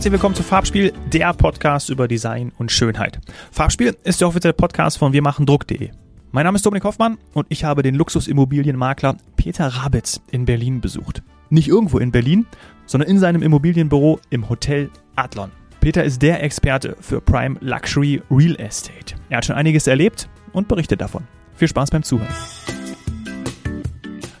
Herzlich willkommen zu Farbspiel, der Podcast über Design und Schönheit. Farbspiel ist der offizielle Podcast von wirmachendruck.de. Mein Name ist Dominik Hoffmann und ich habe den Luxusimmobilienmakler Peter Rabitz in Berlin besucht. Nicht irgendwo in Berlin, sondern in seinem Immobilienbüro im Hotel Adlon. Peter ist der Experte für Prime Luxury Real Estate. Er hat schon einiges erlebt und berichtet davon. Viel Spaß beim Zuhören.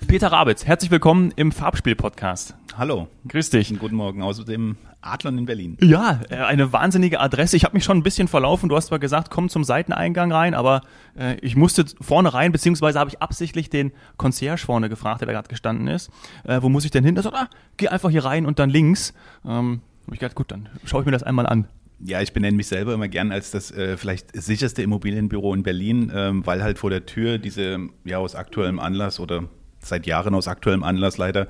Peter Rabitz, herzlich willkommen im Farbspiel-Podcast. Hallo. Grüß dich. Guten Morgen aus dem Adlon in Berlin. Ja, äh, eine wahnsinnige Adresse. Ich habe mich schon ein bisschen verlaufen. Du hast zwar gesagt, komm zum Seiteneingang rein, aber äh, ich musste vorne rein, beziehungsweise habe ich absichtlich den Concierge vorne gefragt, der da gerade gestanden ist. Äh, wo muss ich denn hin? Er sagt, ah, geh einfach hier rein und dann links. Ähm, hab ich gedacht, gut, dann schaue ich mir das einmal an. Ja, ich benenne mich selber immer gern als das äh, vielleicht sicherste Immobilienbüro in Berlin, ähm, weil halt vor der Tür diese, ja, aus aktuellem Anlass oder seit Jahren aus aktuellem Anlass leider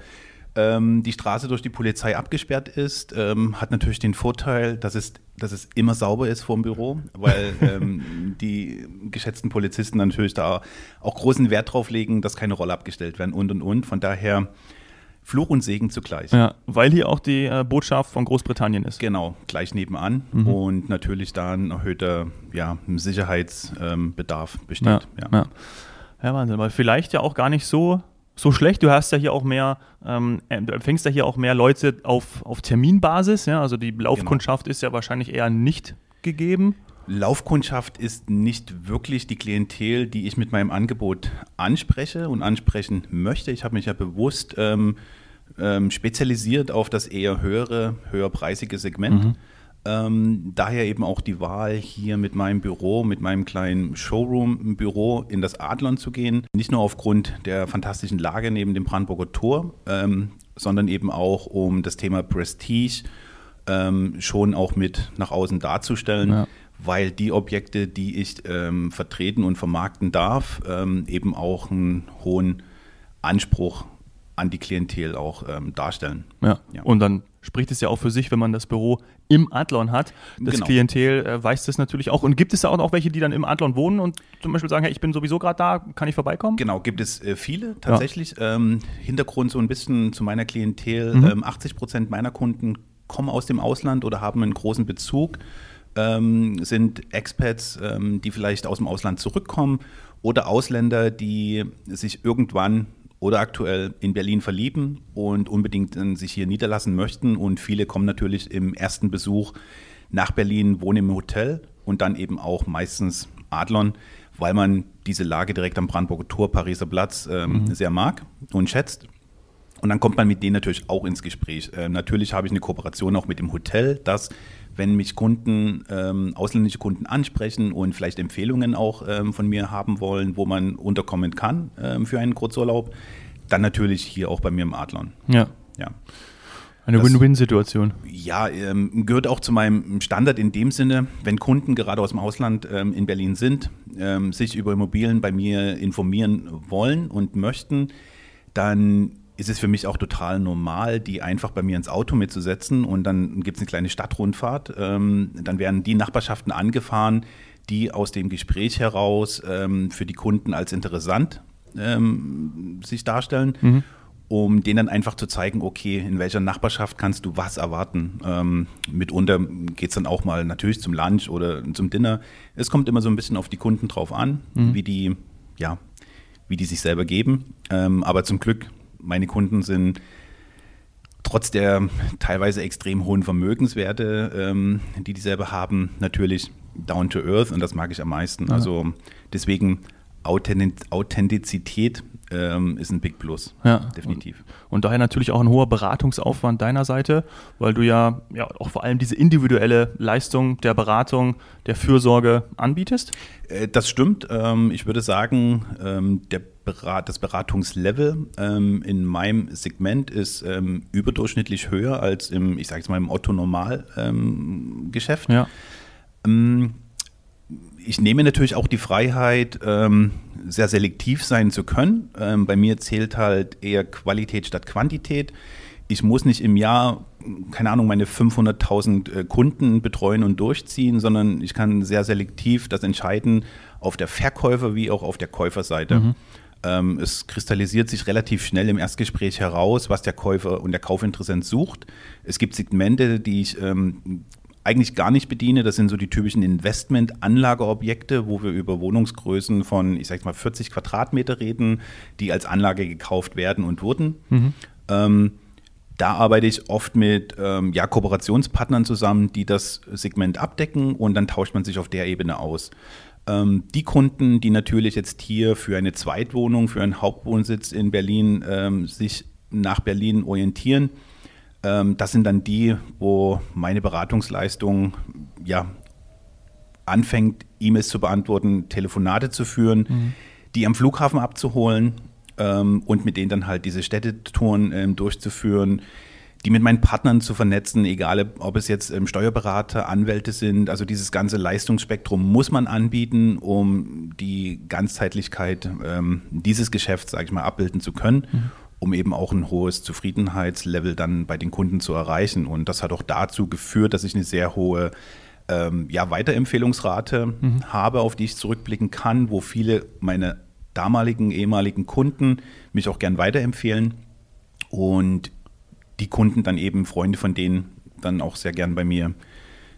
ähm, die Straße durch die Polizei abgesperrt ist, ähm, hat natürlich den Vorteil, dass es, dass es immer sauber ist vor dem Büro, weil ähm, die geschätzten Polizisten natürlich da auch großen Wert drauf legen, dass keine Rolle abgestellt werden und und und. Von daher Fluch und Segen zugleich. Ja, weil hier auch die äh, Botschaft von Großbritannien ist. Genau, gleich nebenan mhm. und natürlich da ein erhöhter ja, Sicherheitsbedarf besteht. Ja, ja. ja. ja Wahnsinn, weil vielleicht ja auch gar nicht so so schlecht. Du hast ja hier auch mehr, ähm, äh, du empfängst ja hier auch mehr Leute auf, auf Terminbasis. Ja? Also die Laufkundschaft genau. ist ja wahrscheinlich eher nicht gegeben. Laufkundschaft ist nicht wirklich die Klientel, die ich mit meinem Angebot anspreche und ansprechen möchte. Ich habe mich ja bewusst ähm, ähm, spezialisiert auf das eher höhere, höherpreisige Segment. Mhm. Ähm, daher eben auch die Wahl, hier mit meinem Büro, mit meinem kleinen Showroom-Büro in das Adlon zu gehen. Nicht nur aufgrund der fantastischen Lage neben dem Brandenburger Tor, ähm, sondern eben auch um das Thema Prestige ähm, schon auch mit nach außen darzustellen. Ja. Weil die Objekte, die ich ähm, vertreten und vermarkten darf, ähm, eben auch einen hohen Anspruch an die Klientel auch ähm, darstellen. Ja. ja. Und dann spricht es ja auch für sich, wenn man das Büro im Adlon hat. Das genau. Klientel äh, weiß das natürlich auch. Und gibt es da auch noch welche, die dann im Adlon wohnen und zum Beispiel sagen, hey, ich bin sowieso gerade da, kann ich vorbeikommen? Genau, gibt es äh, viele tatsächlich. Ja. Ähm, Hintergrund so ein bisschen zu meiner Klientel. Mhm. Ähm, 80 Prozent meiner Kunden kommen aus dem Ausland oder haben einen großen Bezug, ähm, sind Expats, ähm, die vielleicht aus dem Ausland zurückkommen oder Ausländer, die sich irgendwann oder aktuell in Berlin verlieben und unbedingt sich hier niederlassen möchten. Und viele kommen natürlich im ersten Besuch nach Berlin, wohnen im Hotel und dann eben auch meistens Adlon, weil man diese Lage direkt am Brandenburger Tor, Pariser Platz ähm, mhm. sehr mag und schätzt. Und dann kommt man mit denen natürlich auch ins Gespräch. Äh, natürlich habe ich eine Kooperation auch mit dem Hotel, das wenn mich Kunden, ähm, ausländische Kunden ansprechen und vielleicht Empfehlungen auch ähm, von mir haben wollen, wo man unterkommen kann ähm, für einen Kurzurlaub, dann natürlich hier auch bei mir im Adlon. Ja. ja. Eine Win-Win-Situation. Ja, ähm, gehört auch zu meinem Standard in dem Sinne, wenn Kunden gerade aus dem Ausland ähm, in Berlin sind, ähm, sich über Immobilien bei mir informieren wollen und möchten, dann ist es für mich auch total normal, die einfach bei mir ins Auto mitzusetzen und dann gibt es eine kleine Stadtrundfahrt. Ähm, dann werden die Nachbarschaften angefahren, die aus dem Gespräch heraus ähm, für die Kunden als interessant ähm, sich darstellen. Mhm um denen dann einfach zu zeigen, okay, in welcher Nachbarschaft kannst du was erwarten. Ähm, mitunter geht es dann auch mal natürlich zum Lunch oder zum Dinner. Es kommt immer so ein bisschen auf die Kunden drauf an, mhm. wie die, ja, wie die sich selber geben. Ähm, aber zum Glück meine Kunden sind trotz der teilweise extrem hohen Vermögenswerte, ähm, die die selber haben, natürlich down to earth und das mag ich am meisten. Ja. Also deswegen Authentizität ähm, ist ein Big Plus. Ja, definitiv. Und, und, daher natürlich auch ein hoher Beratungsaufwand deiner Seite, weil du ja, ja auch vor allem diese individuelle Leistung der Beratung, der Fürsorge anbietest. Äh, das stimmt. Ähm, ich würde sagen, ähm, der Berat, das Beratungslevel ähm, in meinem Segment ist ähm, überdurchschnittlich höher als im, ich sage jetzt mal, im Otto-Normal-Geschäft. ja. Ähm, ich nehme natürlich auch die Freiheit, ähm, sehr selektiv sein zu können. Ähm, bei mir zählt halt eher Qualität statt Quantität. Ich muss nicht im Jahr, keine Ahnung, meine 500.000 äh, Kunden betreuen und durchziehen, sondern ich kann sehr selektiv das entscheiden auf der Verkäufer- wie auch auf der Käuferseite. Mhm. Ähm, es kristallisiert sich relativ schnell im Erstgespräch heraus, was der Käufer und der Kaufinteressent sucht. Es gibt Segmente, die ich ähm, eigentlich gar nicht bediene. Das sind so die typischen Investment-Anlageobjekte, wo wir über Wohnungsgrößen von, ich sag mal, 40 Quadratmeter reden, die als Anlage gekauft werden und wurden. Mhm. Ähm, da arbeite ich oft mit ähm, ja, Kooperationspartnern zusammen, die das Segment abdecken und dann tauscht man sich auf der Ebene aus. Ähm, die Kunden, die natürlich jetzt hier für eine Zweitwohnung, für einen Hauptwohnsitz in Berlin ähm, sich nach Berlin orientieren, ähm, das sind dann die, wo meine Beratungsleistung ja anfängt, E-Mails zu beantworten, Telefonate zu führen, mhm. die am Flughafen abzuholen ähm, und mit denen dann halt diese Städtetouren ähm, durchzuführen, die mit meinen Partnern zu vernetzen, egal ob es jetzt ähm, Steuerberater, Anwälte sind. Also dieses ganze Leistungsspektrum muss man anbieten, um die Ganzheitlichkeit ähm, dieses Geschäfts, sage ich mal, abbilden zu können. Mhm. um eben auch ein hohes Zufriedenheitslevel dann bei den Kunden zu erreichen. Und das hat auch dazu geführt, dass ich eine sehr hohe ähm, ja, Weiterempfehlungsrate mhm. habe, auf die ich zurückblicken kann, wo viele meine damaligen, ehemaligen Kunden mich auch gern weiterempfehlen. Und die Kunden dann eben, Freunde von denen, dann auch sehr gern bei mir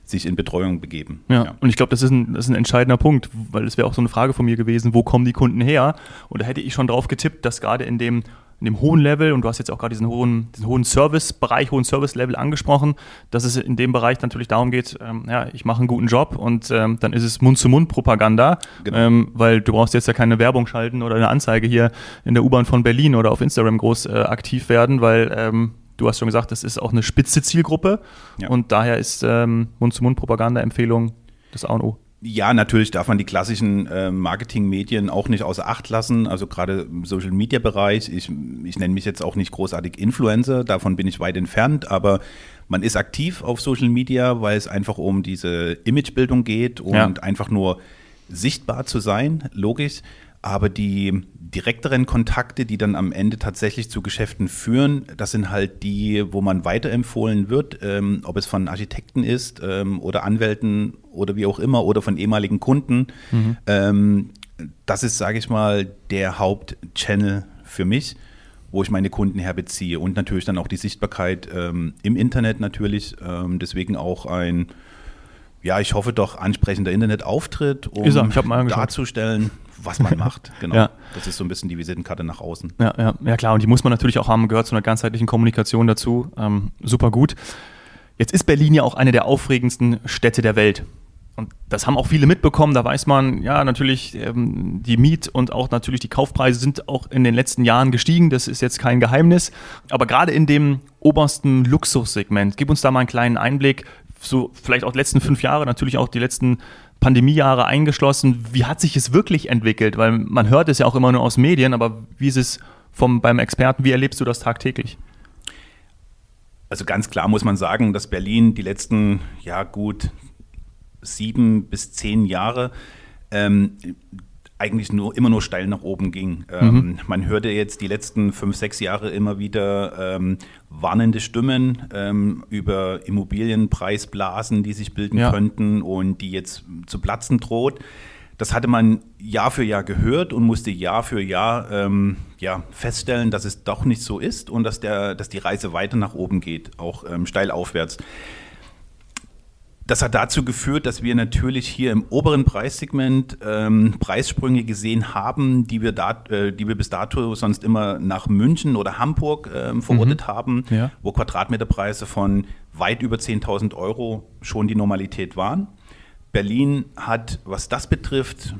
sich in Betreuung begeben. Ja, ja. und ich glaube, das, ist ein, das ist ein entscheidender Punkt, weil es wäre auch so eine Frage von mir gewesen, wo kommen die Kunden her? Und da hätte ich schon drauf getippt, dass gerade in dem, in dem hohen Level, und du hast jetzt auch gerade diesen hohen, diesen hohen Service-Bereich, hohen Service-Level angesprochen, dass es in dem Bereich natürlich darum geht, ähm, ja, ich mache einen guten Job und ähm, dann ist es Mund-zu-Mund-Propaganda, genau. ähm, weil du brauchst jetzt ja keine Werbung schalten oder eine Anzeige hier in der U-Bahn von Berlin oder auf Instagram groß äh, aktiv werden, weil ähm, du hast schon gesagt, das ist auch eine spitze Zielgruppe ja. und daher ist ähm, Mund-zu-Mund-Propaganda-Empfehlung das A und O. Ja, natürlich darf man die klassischen äh, Marketingmedien auch nicht außer Acht lassen. Also gerade im Social Media Bereich. Ich, ich nenne mich jetzt auch nicht großartig Influencer, davon bin ich weit entfernt, aber man ist aktiv auf Social Media, weil es einfach um diese Imagebildung geht und ja. einfach nur sichtbar zu sein, logisch. Aber die direkteren Kontakte, die dann am Ende tatsächlich zu Geschäften führen, das sind halt die, wo man weiterempfohlen wird, ähm, ob es von Architekten ist ähm, oder Anwälten oder wie auch immer oder von ehemaligen Kunden. Mhm. Ähm, das ist, sage ich mal, der Hauptchannel für mich, wo ich meine Kunden herbeziehe und natürlich dann auch die Sichtbarkeit ähm, im Internet natürlich. Ähm, deswegen auch ein ja, ich hoffe doch ansprechender Internetauftritt, um darzustellen, was man macht. Genau. Ja. Das ist so ein bisschen die Visitenkarte nach außen. Ja, ja, ja, klar. Und die muss man natürlich auch haben, gehört zu einer ganzheitlichen Kommunikation dazu. Ähm, super gut. Jetzt ist Berlin ja auch eine der aufregendsten Städte der Welt. Und das haben auch viele mitbekommen. Da weiß man, ja, natürlich, ähm, die Miet- und auch natürlich die Kaufpreise sind auch in den letzten Jahren gestiegen. Das ist jetzt kein Geheimnis. Aber gerade in dem obersten Luxussegment, gib uns da mal einen kleinen Einblick. So vielleicht auch die letzten fünf Jahre, natürlich auch die letzten Pandemiejahre eingeschlossen. Wie hat sich es wirklich entwickelt? Weil man hört es ja auch immer nur aus Medien, aber wie ist es vom, beim Experten, wie erlebst du das tagtäglich? Also ganz klar muss man sagen, dass Berlin die letzten, ja gut, sieben bis zehn Jahre ähm, eigentlich nur immer nur steil nach oben ging. Ähm, mhm. man hörte jetzt die letzten fünf, sechs Jahre immer wieder ähm, warnende Stimmen ähm, über Immobilienpreisblasen, die sich bilden ja. könnten und die jetzt zu platzen droht. Das hatte man Jahr für Jahr gehört und musste Jahr für Jahr ähm, ja, feststellen, dass es doch nicht so ist und dass, der, dass die Reise weiter nach oben geht, auch ähm, steil aufwärts. Das hat dazu geführt, dass wir natürlich hier im oberen Preissegment ähm, Preissprünge gesehen haben, die wir, da, äh, die wir bis dato sonst immer nach München oder Hamburg ähm, verortet mhm. haben, ja. wo Quadratmeterpreise von weit über 10.000 Euro schon die Normalität waren. Berlin hat, was das betrifft,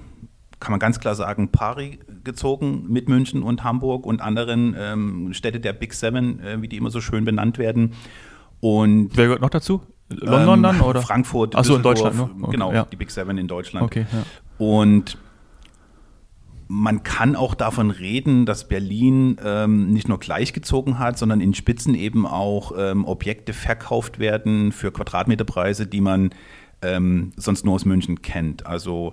kann man ganz klar sagen, pari gezogen mit München und Hamburg und anderen ähm, Städte der Big Seven, äh, wie die immer so schön benannt werden. Und Wer gehört noch dazu? London ähm, dann? Oder? Frankfurt, Achso, in Deutschland. Ne? Okay, genau, ja. die Big Seven in Deutschland. Okay, ja. Und man kann auch davon reden, dass Berlin ähm, nicht nur gleichgezogen hat, sondern in Spitzen eben auch ähm, Objekte verkauft werden für Quadratmeterpreise, die man ähm, sonst nur aus München kennt. Also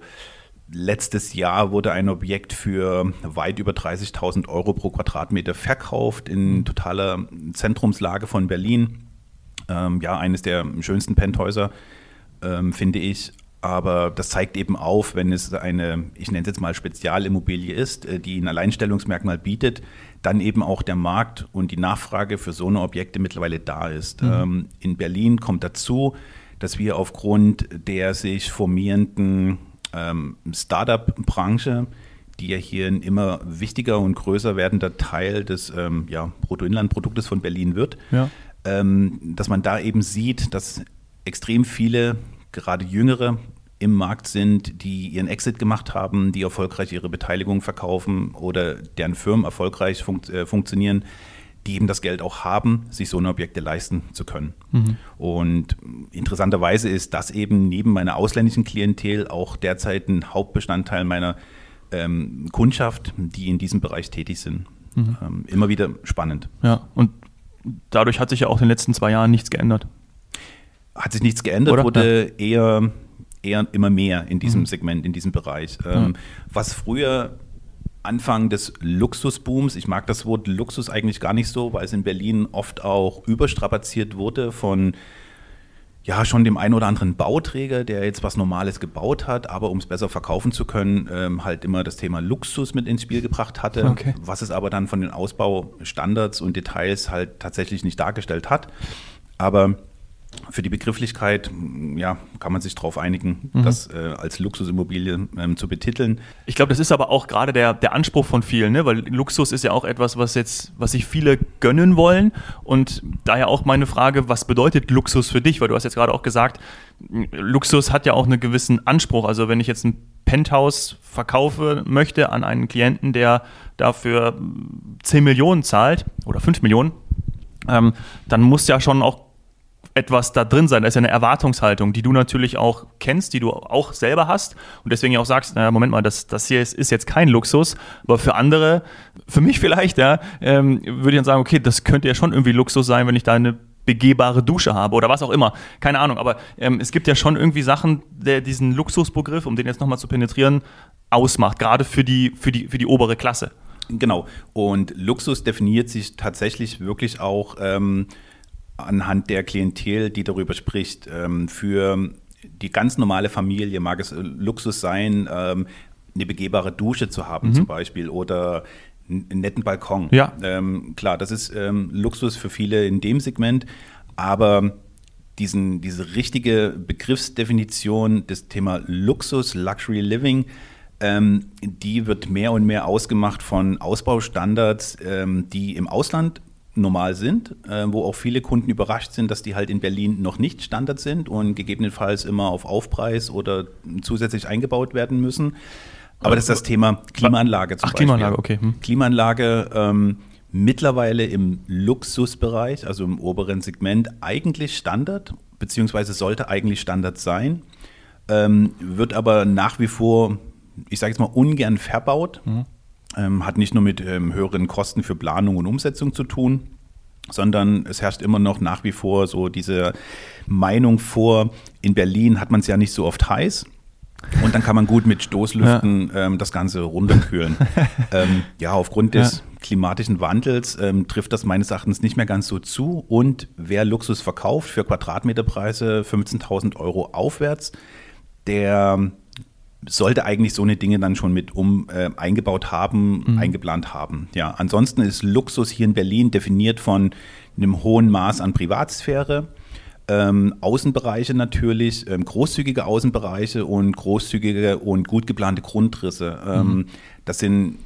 letztes Jahr wurde ein Objekt für weit über 30.000 Euro pro Quadratmeter verkauft in totaler Zentrumslage von Berlin. Ähm, ja, eines der schönsten Penthäuser, ähm, finde ich. Aber das zeigt eben auf, wenn es eine, ich nenne es jetzt mal Spezialimmobilie ist, äh, die ein Alleinstellungsmerkmal bietet, dann eben auch der Markt und die Nachfrage für so eine Objekte mittlerweile da ist. Mhm. Ähm, in Berlin kommt dazu, dass wir aufgrund der sich formierenden ähm, Startup-Branche, die ja hier ein immer wichtiger und größer werdender Teil des ähm, ja, Bruttoinlandproduktes von Berlin wird, ja. Ähm, dass man da eben sieht, dass extrem viele, gerade Jüngere, im Markt sind, die ihren Exit gemacht haben, die erfolgreich ihre Beteiligung verkaufen oder deren Firmen erfolgreich fun äh, funktionieren, die eben das Geld auch haben, sich so eine Objekte leisten zu können. Mhm. Und interessanterweise ist das eben neben meiner ausländischen Klientel auch derzeit ein Hauptbestandteil meiner ähm, Kundschaft, die in diesem Bereich tätig sind. Mhm. Ähm, immer wieder spannend. Ja, und dadurch hat sich ja auch in den letzten zwei Jahren nichts geändert. Hat sich nichts geändert, Oder? wurde ja. eher eher immer mehr in diesem mhm. Segment, in diesem Bereich. Ähm, was früher Anfang des Luxusbooms, ich mag das Wort Luxus eigentlich gar nicht so, weil es in Berlin oft auch überstrapaziert wurde von ja, schon dem einen oder anderen Bauträger, der jetzt was Normales gebaut hat, aber um es besser verkaufen zu können, ähm, halt immer das Thema Luxus mit ins Spiel gebracht hatte, okay. was es aber dann von den Ausbaustandards und Details halt tatsächlich nicht dargestellt hat. Aber für die Begrifflichkeit ja, kann man sich darauf einigen, mhm. das äh, als Luxusimmobilie ähm, zu betiteln. Ich glaube, das ist aber auch gerade der, der Anspruch von vielen, ne? weil Luxus ist ja auch etwas, was jetzt, was sich viele gönnen wollen. Und daher auch meine Frage, was bedeutet Luxus für dich? Weil du hast jetzt gerade auch gesagt, Luxus hat ja auch einen gewissen Anspruch. Also wenn ich jetzt ein Penthouse verkaufe möchte an einen Klienten, der dafür 10 Millionen zahlt oder 5 Millionen, ähm, dann muss ja schon auch etwas da drin sein. Da ist ja eine Erwartungshaltung, die du natürlich auch kennst, die du auch selber hast und deswegen auch sagst, naja, Moment mal, das, das hier ist, ist jetzt kein Luxus, aber für andere, für mich vielleicht, ja, ähm, würde ich dann sagen, okay, das könnte ja schon irgendwie Luxus sein, wenn ich da eine begehbare Dusche habe oder was auch immer. Keine Ahnung, aber ähm, es gibt ja schon irgendwie Sachen, der diesen Luxusbegriff, um den jetzt nochmal zu penetrieren, ausmacht, gerade für die, für die, für die obere Klasse. Genau. Und Luxus definiert sich tatsächlich wirklich auch ähm, anhand der Klientel, die darüber spricht. Ähm, für die ganz normale Familie mag es Luxus sein, ähm, eine begehbare Dusche zu haben mhm. zum Beispiel oder einen netten Balkon. Ja. Ähm, klar, das ist Luxus für viele in dem Segment, aber diesen, diese richtige Begriffsdefinition des Thema Luxus, Luxury Living, ähm, die wird mehr und mehr ausgemacht von Ausbaustandards, ähm, die im Ausland normal sind, äh, wo auch viele Kunden überrascht sind, dass die halt in Berlin noch nicht Standard sind und gegebenenfalls immer auf Aufpreis oder zusätzlich eingebaut werden müssen. Aber das ist das Thema Klimaanlage zum Ach, Beispiel. Klimaanlage, okay. Hm. Klimaanlage ähm, mittlerweile im Luxusbereich, also im oberen Segment, eigentlich Standard, beziehungsweise sollte eigentlich Standard sein, ähm, wird aber nach wie vor, ich sage jetzt mal, ungern verbaut. Mhm hat nicht nur mit ähm, höheren Kosten für Planung und Umsetzung zu tun, sondern es herrscht immer noch nach wie vor so diese Meinung vor, in Berlin hat man es ja nicht so oft heiß. Und dann kann man gut mit Stoßlüften ja. ähm, das Ganze runterkühlen. ähm, ja, aufgrund des ja. klimatischen Wandels ähm, trifft das meines Erachtens nicht mehr ganz so zu. Und wer Luxus verkauft für Quadratmeterpreise 15.000 Euro aufwärts, der sollte eigentlich so eine Dinge dann schon mit um äh, eingebaut haben, mhm. eingeplant haben. Ja, ansonsten ist Luxus hier in Berlin definiert von einem hohen Maß an Privatsphäre. Ähm, Außenbereiche natürlich, ähm, großzügige Außenbereiche und großzügige und gut geplante Grundrisse. Ähm, mhm. Das sind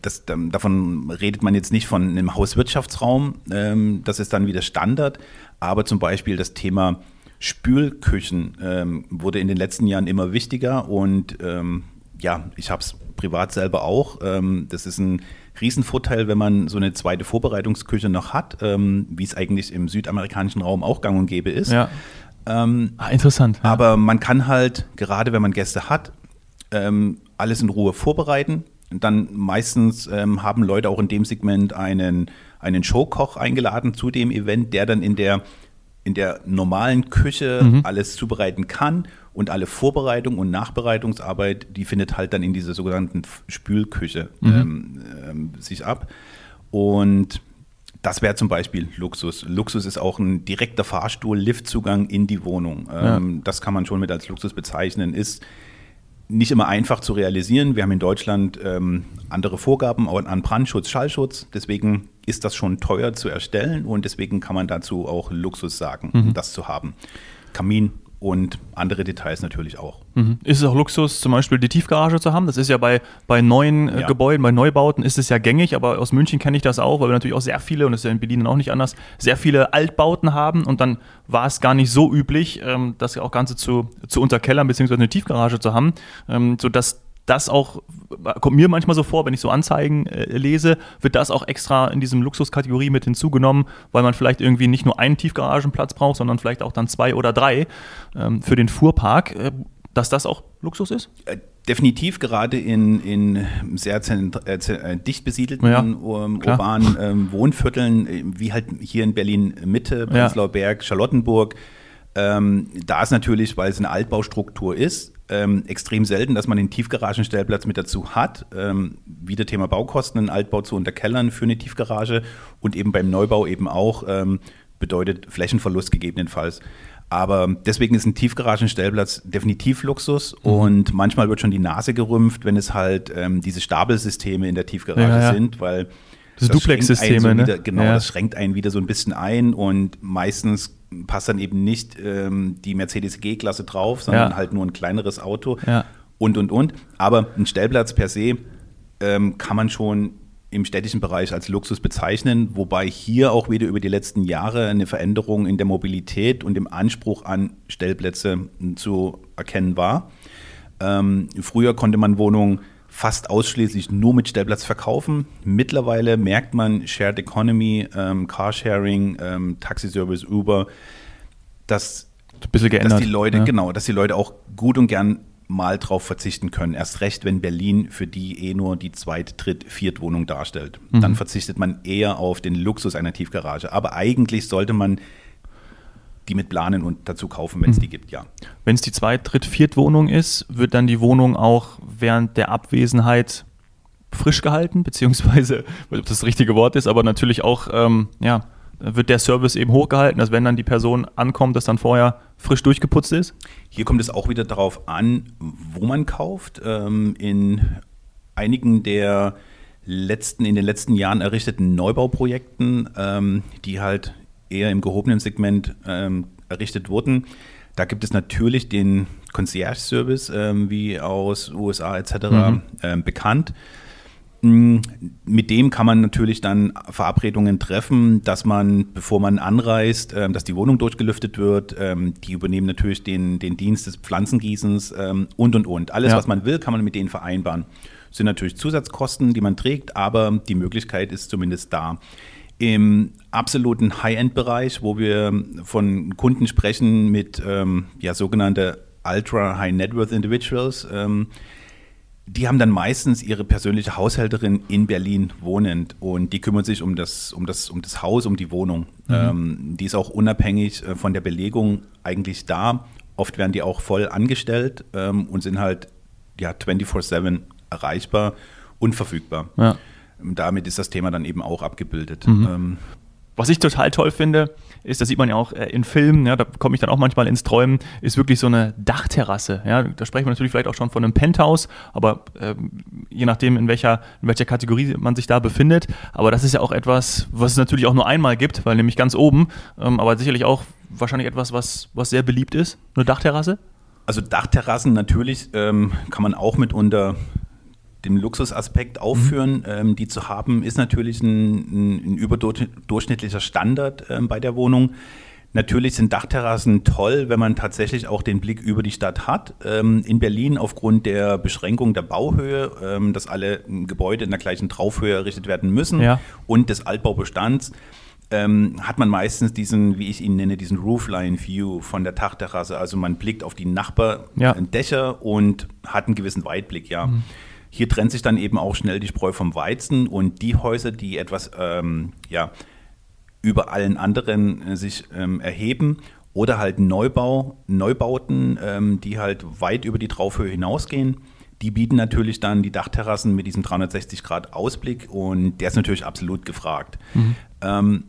das, davon redet man jetzt nicht von einem Hauswirtschaftsraum, ähm, das ist dann wieder Standard, aber zum Beispiel das Thema Spülküchen ähm, wurde in den letzten Jahren immer wichtiger und ähm, ja, ich habe es privat selber auch. Ähm, das ist ein Riesenvorteil, wenn man so eine zweite Vorbereitungsküche noch hat, ähm, wie es eigentlich im südamerikanischen Raum auch gang und gäbe ist. Ja. Ähm, ah, interessant. Ja. Aber man kann halt, gerade wenn man Gäste hat, ähm, alles in Ruhe vorbereiten. dann meistens haben Leute auch in dem Segment einen, einen Showkoch eingeladen zu dem Event, der dann in der in der normalen Küche mhm. alles zubereiten kann und alle Vorbereitung und Nachbereitungsarbeit, die findet halt dann in dieser sogenannten Spülküche mhm. ähm, ähm, sich ab. Und das wäre zum Beispiel Luxus. Luxus ist auch ein direkter Fahrstuhl, Liftzugang in die Wohnung. Ähm, ja. Das kann man schon mit als Luxus bezeichnen. Ist nicht immer einfach zu realisieren. Wir haben in Deutschland ähm, andere Vorgaben an Brandschutz, Schallschutz. Deswegen ist das schon teuer zu erstellen und deswegen kann man dazu auch Luxus sagen, mhm. das zu haben. Kamin, und andere Details natürlich auch. Mhm. Ist es auch Luxus, zum Beispiel die Tiefgarage zu haben? Das ist ja bei, bei neuen äh, ja. Gebäuden, bei Neubauten ist es ja gängig, aber aus München kenne ich das auch, weil wir natürlich auch sehr viele, und das ist ja in Berlin auch nicht anders, sehr viele Altbauten haben und dann war es gar nicht so üblich, ähm, das auch Ganze zu, zu unterkellern, beziehungsweise eine Tiefgarage zu haben, ähm, sodass das auch, kommt mir manchmal so vor, wenn ich so Anzeigen äh, lese, wird das auch extra in diesem Luxuskategorie mit hinzugenommen, weil man vielleicht irgendwie nicht nur einen Tiefgaragenplatz braucht, sondern vielleicht auch dann zwei oder drei ähm, für den Fuhrpark. Äh, dass das auch Luxus ist? Äh, definitiv, gerade in, in sehr äh, äh, dicht besiedelten ja, um, urbanen ähm, Wohnvierteln, äh, wie halt hier in Berlin Mitte, Prenzlauer ja. Berg, Charlottenburg. Ähm, da ist natürlich, weil es eine Altbaustruktur ist, ähm, extrem selten, dass man den Tiefgaragenstellplatz mit dazu hat. Ähm, wieder Thema Baukosten, einen Altbau zu unterkellern für eine Tiefgarage und eben beim Neubau eben auch ähm, bedeutet Flächenverlust gegebenenfalls. Aber deswegen ist ein Tiefgaragenstellplatz definitiv Luxus mhm. und manchmal wird schon die Nase gerümpft, wenn es halt ähm, diese Stabelsysteme in der Tiefgarage ja, ja. sind, weil das, das Duplex-Systeme, so ne? genau, ja. das schränkt einen wieder so ein bisschen ein und meistens passt dann eben nicht ähm, die Mercedes G-Klasse drauf, sondern ja. halt nur ein kleineres Auto ja. und, und, und. Aber ein Stellplatz per se ähm, kann man schon im städtischen Bereich als Luxus bezeichnen, wobei hier auch wieder über die letzten Jahre eine Veränderung in der Mobilität und im Anspruch an Stellplätze zu erkennen war. Ähm, früher konnte man Wohnungen fast ausschließlich nur mit Stellplatz verkaufen. Mittlerweile merkt man Shared Economy, ähm, Carsharing, ähm, Taxiservice, Uber, dass, dass die Leute, ja. genau, dass die Leute auch gut und gern mal drauf verzichten können. Erst recht, wenn Berlin für die eh nur die Zweit-, Dritt-, Viertwohnung darstellt. Mhm. Dann verzichtet man eher auf den Luxus einer Tiefgarage. Aber eigentlich sollte man die mit planen und dazu kaufen, wenn es mhm. die gibt, ja. Wenn es die Zweit-, Dritt-, Viertwohnung ist, wird dann die Wohnung auch während der Abwesenheit frisch gehalten, beziehungsweise, ob das das richtige Wort ist, aber natürlich auch, ähm, ja, wird der Service eben hochgehalten, dass wenn dann die Person ankommt, dass dann vorher frisch durchgeputzt ist? Hier kommt es auch wieder darauf an, wo man kauft. Ähm, in einigen der letzten, in den letzten Jahren errichteten Neubauprojekten, ähm, die halt eher im gehobenen Segment ähm, errichtet wurden. Da gibt es natürlich den Concierge-Service, ähm, wie aus USA etc. Mhm. Ähm, bekannt. Mm, mit dem kann man natürlich dann Verabredungen treffen, dass man, bevor man anreist, ähm, dass die Wohnung durchgelüftet wird. Ähm, die übernehmen natürlich den, den Dienst des Pflanzengießens ähm, und und und. Alles, ja. was man will, kann man mit denen vereinbaren. Das sind natürlich Zusatzkosten, die man trägt, aber die Möglichkeit ist zumindest da. Im absoluten High-End-Bereich, wo wir von Kunden sprechen mit ähm, ja, sogenannte Ultra High Net Worth Individuals, ähm, die haben dann meistens ihre persönliche Haushälterin in Berlin wohnend und die kümmert sich um das, um das, um das Haus, um die Wohnung. Mhm. Ähm, die ist auch unabhängig äh, von der Belegung eigentlich da. Oft werden die auch voll angestellt ähm, und sind halt ja 24-7 erreichbar und verfügbar. Ja damit ist das Thema dann eben auch abgebildet. Mhm. Ähm, was ich total toll finde, ist, das sieht man ja auch äh, in Filmen, ja, da komme ich dann auch manchmal ins Träumen, ist wirklich so eine Dachterrasse. Ja, da sprechen wir natürlich vielleicht auch schon von einem Penthouse, aber ähm, je nachdem, in welcher, in welcher Kategorie man sich da befindet. Aber das ist ja auch etwas, was es natürlich auch nur einmal gibt, weil nämlich ganz oben, ähm, aber sicherlich auch wahrscheinlich etwas, was, was sehr beliebt ist, eine Dachterrasse. Also Dachterrassen natürlich ähm, kann man auch mitunter dem Luxusaspekt aufführen, mhm. ähm, die zu haben, ist natürlich ein, ein, überdurchschnittlicher Standard ähm, bei der Wohnung. Natürlich sind Dachterrassen toll, wenn man tatsächlich auch den Blick über die Stadt hat. Ähm, in Berlin aufgrund der Beschränkung der Bauhöhe, ähm, dass alle Gebäude in der gleichen Traufhöhe errichtet werden müssen ja. und des Altbaubestands, ähm, hat man meistens diesen, wie ich ihn nenne, diesen Roofline View von der Dachterrasse. Also man blickt auf die Nachbardächer ja. und hat einen gewissen Weitblick, ja. Mhm. Hier trennt sich dann eben auch schnell die Spreu vom Weizen und die Häuser, die etwas ähm, ja, über allen anderen äh, sich ähm, erheben oder halt Neubau, Neubauten, ähm, die halt weit über die Traufhöhe hinausgehen, die bieten natürlich dann die Dachterrassen mit diesem 360-Grad-Ausblick und der ist natürlich absolut gefragt. Mhm. Ähm,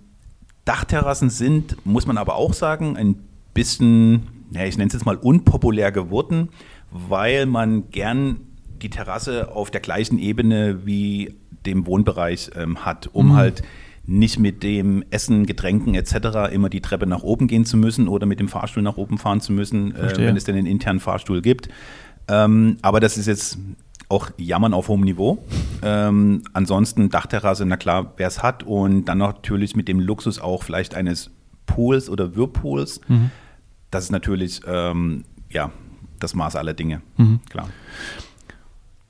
Dachterrassen sind, muss man aber auch sagen, ein bisschen, ja, ich nenne es jetzt mal unpopulär geworden, weil man gern die Terrasse auf der gleichen Ebene wie dem Wohnbereich ähm, hat, um mhm. halt nicht mit dem Essen, Getränken etc. immer die Treppe nach oben gehen zu müssen oder mit dem Fahrstuhl nach oben fahren zu müssen, äh, wenn es denn einen internen Fahrstuhl gibt. Ähm, aber das ist jetzt auch Jammern auf hohem Niveau. Ähm, ansonsten Dachterrasse, na klar, wer es hat und dann natürlich mit dem Luxus auch vielleicht eines Pools oder Whirlpools. Mhm. Das ist natürlich ähm, ja das Maß aller Dinge, mhm. klar.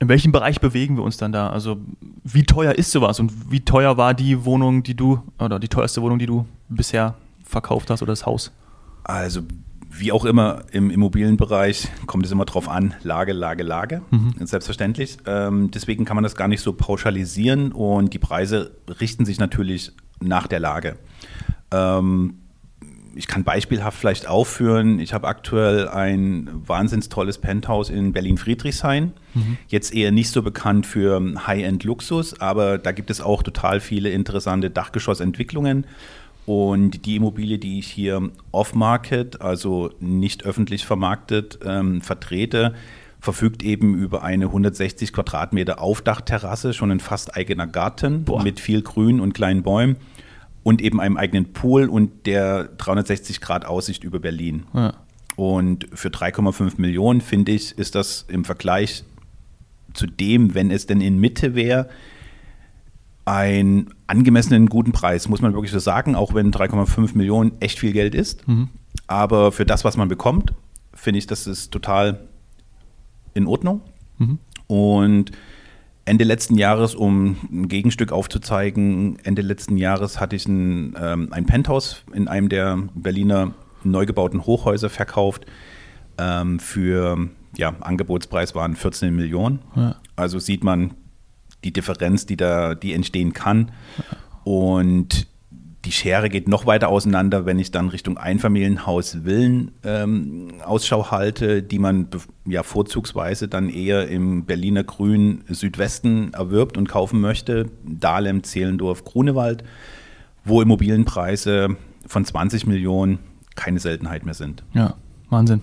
In welchem Bereich bewegen wir uns dann da? Also wie teuer ist sowas und wie teuer war die Wohnung, die du, oder die teuerste Wohnung, die du bisher verkauft hast oder das Haus? Also wie auch immer im Immobilienbereich kommt es immer drauf an, Lage, Lage, Lage, mhm. selbstverständlich. Ähm, deswegen kann man das gar nicht so pauschalisieren und die Preise richten sich natürlich nach der Lage. Ähm, ich kann beispielhaft vielleicht aufführen, ich habe aktuell ein wahnsinns tolles Penthouse in Berlin-Friedrichshain. Mhm. Jetzt eher nicht so bekannt für High-End-Luxus, aber da gibt es auch total viele interessante Dachgeschossentwicklungen. Und die Immobilie, die ich hier off-market, also nicht öffentlich vermarktet, ähm, vertrete, verfügt eben über eine 160 Quadratmeter Aufdachterrasse, schon ein fast eigener Garten Boah. mit viel Grün und kleinen Bäumen und eben einem eigenen Pool und der 360 Grad Aussicht über Berlin. Ja. Und für 3,5 Millionen, finde ich, ist das im Vergleich zu dem, wenn es denn in Mitte wäre, ein angemessenen guten Preis, muss man wirklich so sagen, auch wenn 3,5 Millionen echt viel Geld ist. Mhm. Aber für das, was man bekommt, finde ich, das ist total in Ordnung. Mhm. Und Ende letzten Jahres, um ein Gegenstück aufzuzeigen, Ende letzten Jahres hatte ich ein, ähm, ein Penthouse in einem der Berliner neu gebauten Hochhäuser verkauft. Ähm, für ja, Angebotspreis waren 14 Millionen. Ja. Also sieht man die Differenz, die da, die entstehen kann. Ja. Und die Schere geht noch weiter auseinander, wenn ich dann Richtung Einfamilienhaus Villen ähm, Ausschau halte, die man ja vorzugsweise dann eher im Berliner Grün Südwesten erwirbt und kaufen möchte. Dahlem, Zehlendorf, Grunewald, wo Immobilienpreise von 20 Millionen keine Seltenheit mehr sind. Ja, Wahnsinn.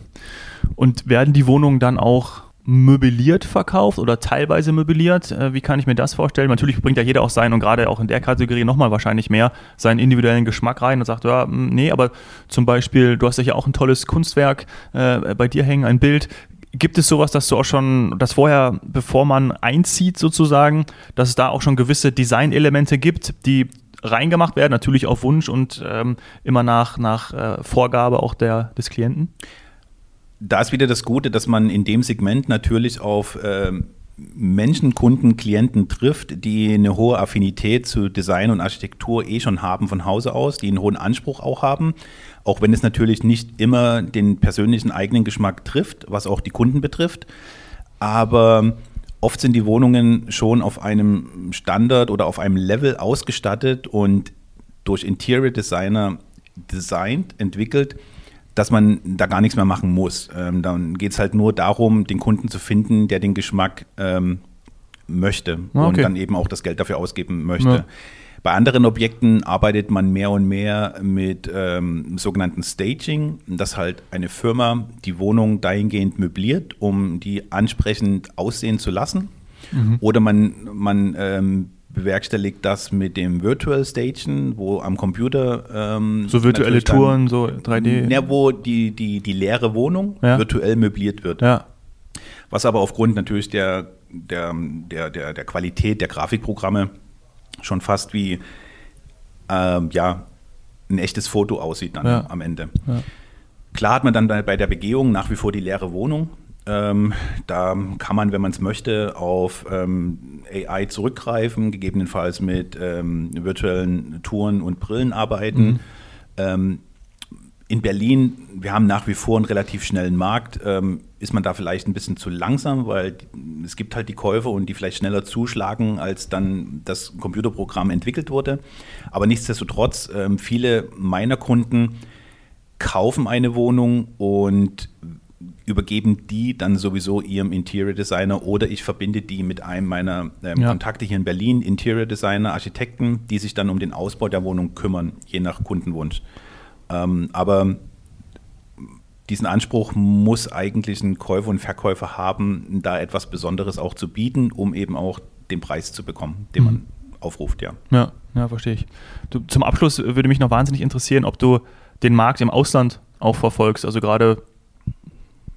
Und werden die Wohnungen dann auch möbliert verkauft oder teilweise möbliert. Äh, wie kann ich mir das vorstellen? Natürlich bringt ja jeder auch sein und gerade auch in der Kategorie nochmal wahrscheinlich mehr seinen individuellen Geschmack rein und sagt, ja, hm, nee, aber zum Beispiel, du hast ja auch ein tolles Kunstwerk äh, bei dir hängen, ein Bild. Gibt es sowas, dass du auch schon, dass vorher, bevor man einzieht sozusagen, dass es da auch schon gewisse Designelemente gibt, die reingemacht werden, natürlich auf Wunsch und ähm, immer nach, nach äh, Vorgabe auch der, des Klienten? Da ist wieder das Gute, dass man in dem Segment natürlich auf ähm, Menschen, Kunden, Klienten trifft, die eine hohe Affinität zu Design und Architektur eh schon haben von Hause aus, die einen hohen Anspruch auch haben, auch wenn es natürlich nicht immer den persönlichen eigenen Geschmack trifft, was auch die Kunden betrifft. Aber oft sind die Wohnungen schon auf einem Standard oder auf einem Level ausgestattet und durch Interior Designer designt, entwickelt, dass man da gar nichts mehr machen muss. Ähm, dann geht es halt nur darum, den Kunden zu finden, der den Geschmack ähm, möchte ah, okay. und dann eben auch das Geld dafür ausgeben möchte. Ja. Bei anderen Objekten arbeitet man mehr und mehr mit ähm, sogenannten Staging, dass halt eine Firma die Wohnung dahingehend möbliert, um die ansprechend aussehen zu lassen. Mhm. Oder man, man ähm, bewerkstelligt das mit dem Virtual Station, wo am Computer ähm, so virtuelle Touren, so 3D. Ja, wo die, die, die leere Wohnung ja. virtuell möbliert wird. Ja. Was aber aufgrund natürlich der, der, der, der, der Qualität der Grafikprogramme schon fast wie ähm, ja, ein echtes Foto aussieht dann ja. am Ende. Ja. Klar hat man dann bei der Begehung nach wie vor die leere Wohnung, ähm, da kann man, wenn man es möchte, auf ähm, AI zurückgreifen, gegebenenfalls mit ähm, virtuellen Touren und Brillen arbeiten. Mhm. Ähm, in Berlin, wir haben nach wie vor einen relativ schnellen Markt, ähm, ist man da vielleicht ein bisschen zu langsam, weil es gibt halt die Käufer und die vielleicht schneller zuschlagen, als dann das Computerprogramm entwickelt wurde. Aber nichtsdestotrotz, ähm, viele meiner Kunden kaufen eine Wohnung und übergeben die dann sowieso ihrem Interior Designer oder ich verbinde die mit einem meiner ähm, ja. Kontakte hier in Berlin, Interior Designer, Architekten, die sich dann um den Ausbau der Wohnung kümmern, je nach Kundenwunsch. Ähm, aber diesen Anspruch muss eigentlich ein Käufer und Verkäufer haben, da etwas Besonderes auch zu bieten, um eben auch den Preis zu bekommen, den mhm. man aufruft, ja. Ja, ja, verstehe ich. Du, zum Abschluss würde mich noch wahnsinnig interessieren, ob du den Markt im Ausland auch verfolgst, also gerade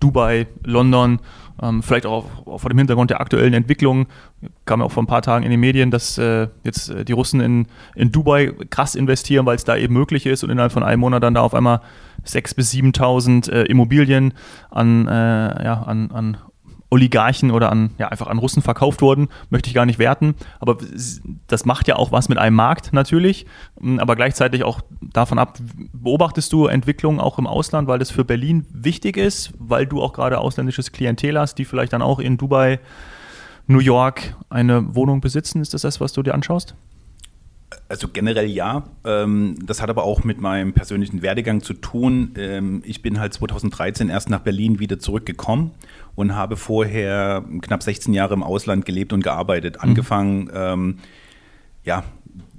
Dubai, London, ähm, vielleicht auch, vor dem Hintergrund der aktuellen Entwicklung, kam ja auch vor ein paar Tagen in den Medien, dass äh, jetzt äh, die Russen in, in Dubai krass investieren, weil es da eben möglich ist und innerhalb von einem Monat dann da auf einmal 6.000 bis 7.000 äh, Immobilien an, äh, ja, an, an Oligarchen oder an, ja, einfach an Russen verkauft wurden, möchte ich gar nicht werten. Aber das macht ja auch was mit einem Markt natürlich. Hm, aber gleichzeitig auch davon ab, beobachtest du Entwicklungen auch im Ausland, weil das für Berlin wichtig ist, weil du auch gerade ausländisches Klientel hast, die vielleicht dann auch in Dubai, New York eine Wohnung besitzen. Ist das das, was du dir anschaust? Also generell ja. Ähm, das hat aber auch mit meinem persönlichen Werdegang zu tun. Ähm, ich bin halt 2013 erst nach Berlin wieder zurückgekommen und habe vorher knapp 16 Jahre im Ausland gelebt und gearbeitet. Mhm. Angefangen, ähm, ja,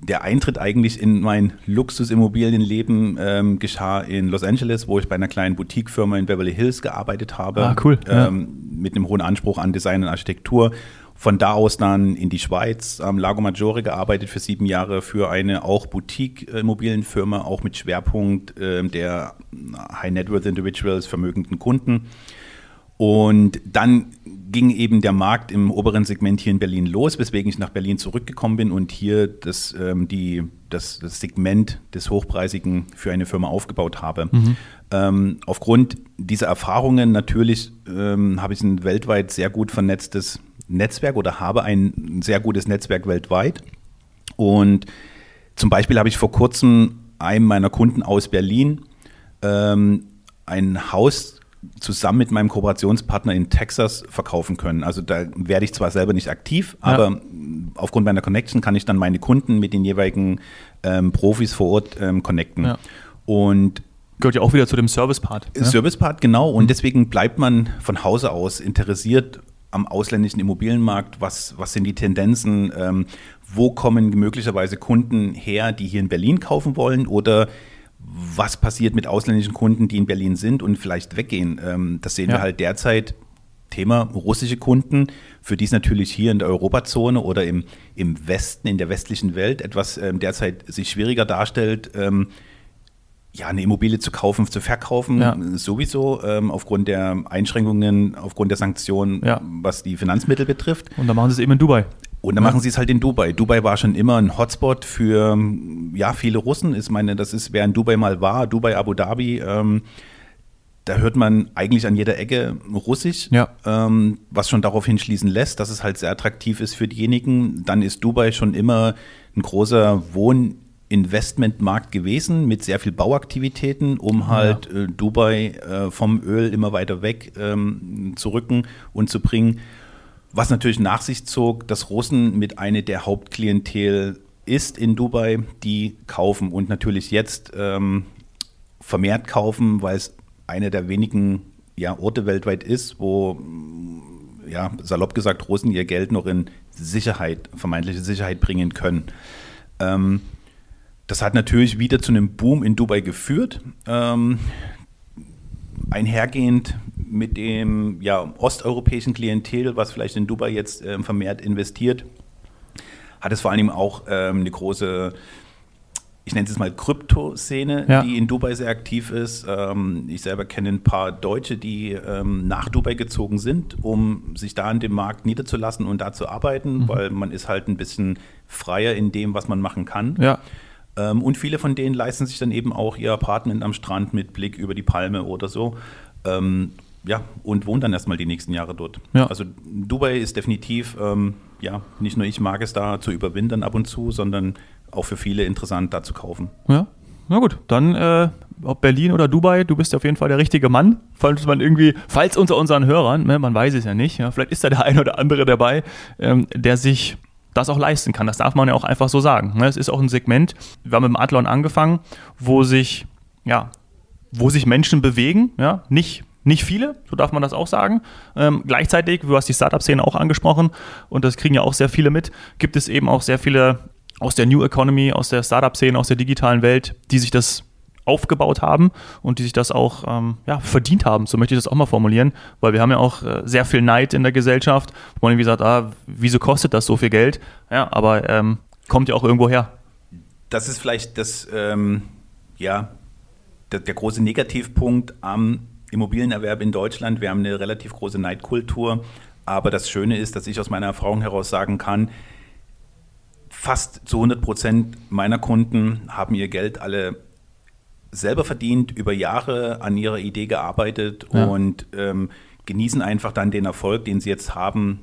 der Eintritt eigentlich in mein Luxusimmobilienleben ähm, geschah in Los Angeles, wo ich bei einer kleinen Boutiquefirma in Beverly Hills gearbeitet habe. Ah, cool. Ähm, ja. Mit einem hohen Anspruch an Design und Architektur von da aus dann in die Schweiz, am Lago Maggiore gearbeitet für sieben Jahre für eine auch Boutique-Immobilienfirma, auch mit Schwerpunkt äh, der High Net Worth Individuals, vermögenden Kunden. Und dann ging eben der Markt im oberen Segment hier in Berlin los, weswegen ich nach Berlin zurückgekommen bin und hier das, ähm, die, das, das, Segment des Hochpreisigen für eine Firma aufgebaut habe. Mhm. Ähm, aufgrund dieser Erfahrungen natürlich ähm, habe ich ein weltweit sehr gut vernetztes Netzwerk oder habe ein sehr gutes Netzwerk weltweit. Und zum Beispiel habe ich vor kurzem einem meiner Kunden aus Berlin ähm, ein Haus zusammen mit meinem Kooperationspartner in Texas verkaufen können. Also da werde ich zwar selber nicht aktiv, ja. aber aufgrund meiner Connection kann ich dann meine Kunden mit den jeweiligen ähm, Profis vor Ort ähm, connecten. Ja. Und Gehört ja auch wieder zu dem Service-Part. Ne? Service-Part, genau. Und mhm. deswegen bleibt man von Hause aus interessiert am ausländischen Immobilienmarkt? Was, was sind die Tendenzen? Ähm, wo kommen möglicherweise Kunden her, die hier in Berlin kaufen wollen? Oder was passiert mit ausländischen Kunden, die in Berlin sind und vielleicht weggehen? Ähm, das sehen ja. wir halt derzeit. Thema russische Kunden, für die es natürlich hier in der Europazone oder im, im Westen, in der westlichen Welt etwas ähm, derzeit sich schwieriger darstellt, ähm, ja, eine Immobilie zu kaufen, zu verkaufen, ja. sowieso ähm, aufgrund der Einschränkungen, aufgrund der Sanktionen, ja. was die Finanzmittel betrifft. Und dann machen sie es eben in Dubai. Und dann ja. machen sie es halt in Dubai. Dubai war schon immer ein Hotspot für ja, viele Russen. Ich meine, das ist, wer in Dubai mal war, Dubai, Abu Dhabi, ähm, da hört man eigentlich an jeder Ecke Russisch, ja. ähm, was schon darauf hinschließen lässt, dass es halt sehr attraktiv ist für diejenigen. Dann ist Dubai schon immer ein großer Wohn- Investmentmarkt gewesen mit sehr viel Bauaktivitäten, um halt ja. äh, Dubai äh, vom Öl immer weiter weg ähm, zu rücken und zu bringen. Was natürlich nach sich zog, dass Russen mit einer der Hauptklientel ist in Dubai, die kaufen und natürlich jetzt ähm, vermehrt kaufen, weil es einer der wenigen ja, Orte weltweit ist, wo ja, salopp gesagt Russen ihr Geld noch in Sicherheit, vermeintliche Sicherheit bringen können. Ähm, das hat natürlich wieder zu einem Boom in Dubai geführt. Ähm, einhergehend mit dem ja, osteuropäischen Klientel, was vielleicht in Dubai jetzt ähm, vermehrt investiert, hat es vor allem auch ähm, eine große, ich nenne es jetzt mal Krypto-Szene, ja. die in Dubai sehr aktiv ist. Ähm, ich selber kenne ein paar Deutsche, die ähm, nach Dubai gezogen sind, um sich da an dem Markt niederzulassen und da zu arbeiten, mhm. weil man ist halt ein bisschen freier in dem, was man machen kann. Ja. Ähm, und viele von denen leisten sich dann eben auch ihr Apartment am Strand mit Blick über die Palme oder so. Ähm, ja, und wohnen dann erstmal die nächsten Jahre dort. Ja. Also Dubai ist definitiv, ähm, ja, nicht nur ich mag es da zu überwintern ab und zu, sondern auch für viele interessant da zu kaufen. Ja, na gut, dann äh, ob Berlin oder Dubai, du bist auf jeden Fall der richtige Mann. Falls man irgendwie, falls unter unseren Hörern, ne, man weiß es ja nicht, ja, vielleicht ist da der eine oder andere dabei, ähm, der sich das auch leisten kann. Das darf man ja auch einfach so sagen. Ne? Es ist auch ein Segment, wir haben mit dem Adlon angefangen, wo sich, ja, wo sich Menschen bewegen, ja, nicht Nicht viele, so darf man das auch sagen. Ähm, gleichzeitig, du hast die Startup-Szene auch angesprochen und das kriegen ja auch sehr viele mit, gibt es eben auch sehr viele aus der New Economy, aus der Startup-Szene, aus der digitalen Welt, die sich das aufgebaut haben und die sich das auch ähm, ja, verdient haben, so möchte ich das auch mal formulieren, weil wir haben ja auch äh, sehr viel Neid in der Gesellschaft, wo man irgendwie sagt, ah, wieso kostet das so viel Geld? Ja, aber ähm, kommt ja auch irgendwo her. Das ist vielleicht das, ähm, ja, der, der große Negativpunkt am Immobilienerwerb in Deutschland. Wir haben eine relativ große Neidkultur. Aber das Schöne ist, dass ich aus meiner Erfahrung heraus sagen kann, fast zu 100 Prozent meiner Kunden haben ihr Geld alle selber verdient, über Jahre an ihrer Idee gearbeitet ja. und ähm, genießen einfach dann den Erfolg, den sie jetzt haben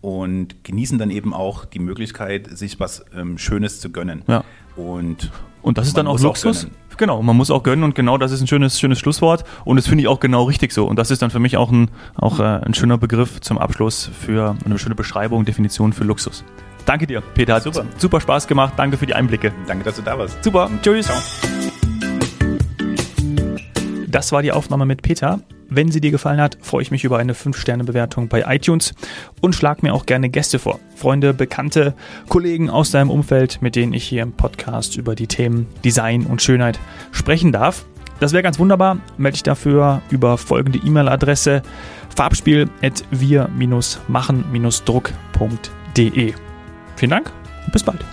und genießen dann eben auch die Möglichkeit, sich was ähm, Schönes zu gönnen. Ja. Und, und das ist dann auch Luxus. Auch genau, man muss auch gönnen und genau das ist ein schönes, schönes Schlusswort und das finde ich auch genau richtig so. Und das ist dann für mich auch ein, auch, äh, ein schöner Begriff zum Abschluss für eine schöne Beschreibung, Definition für Luxus. Danke dir, Peter. Hat super. super Spaß gemacht. Danke für die Einblicke. Danke, dass du da warst. Super. Tschüss. Ciao. Das war die Aufnahme mit Peter. Wenn sie dir gefallen hat, freue ich mich über eine 5-Sterne-Bewertung bei iTunes und schlag mir auch gerne Gäste vor. Freunde, Bekannte, Kollegen aus deinem Umfeld, mit denen ich hier im Podcast über die Themen Design und Schönheit sprechen darf. Das wäre ganz wunderbar. Melde dich dafür über folgende E-Mail-Adresse farbspiel.wir-machen-druck.de. Vielen Dank und bis bald.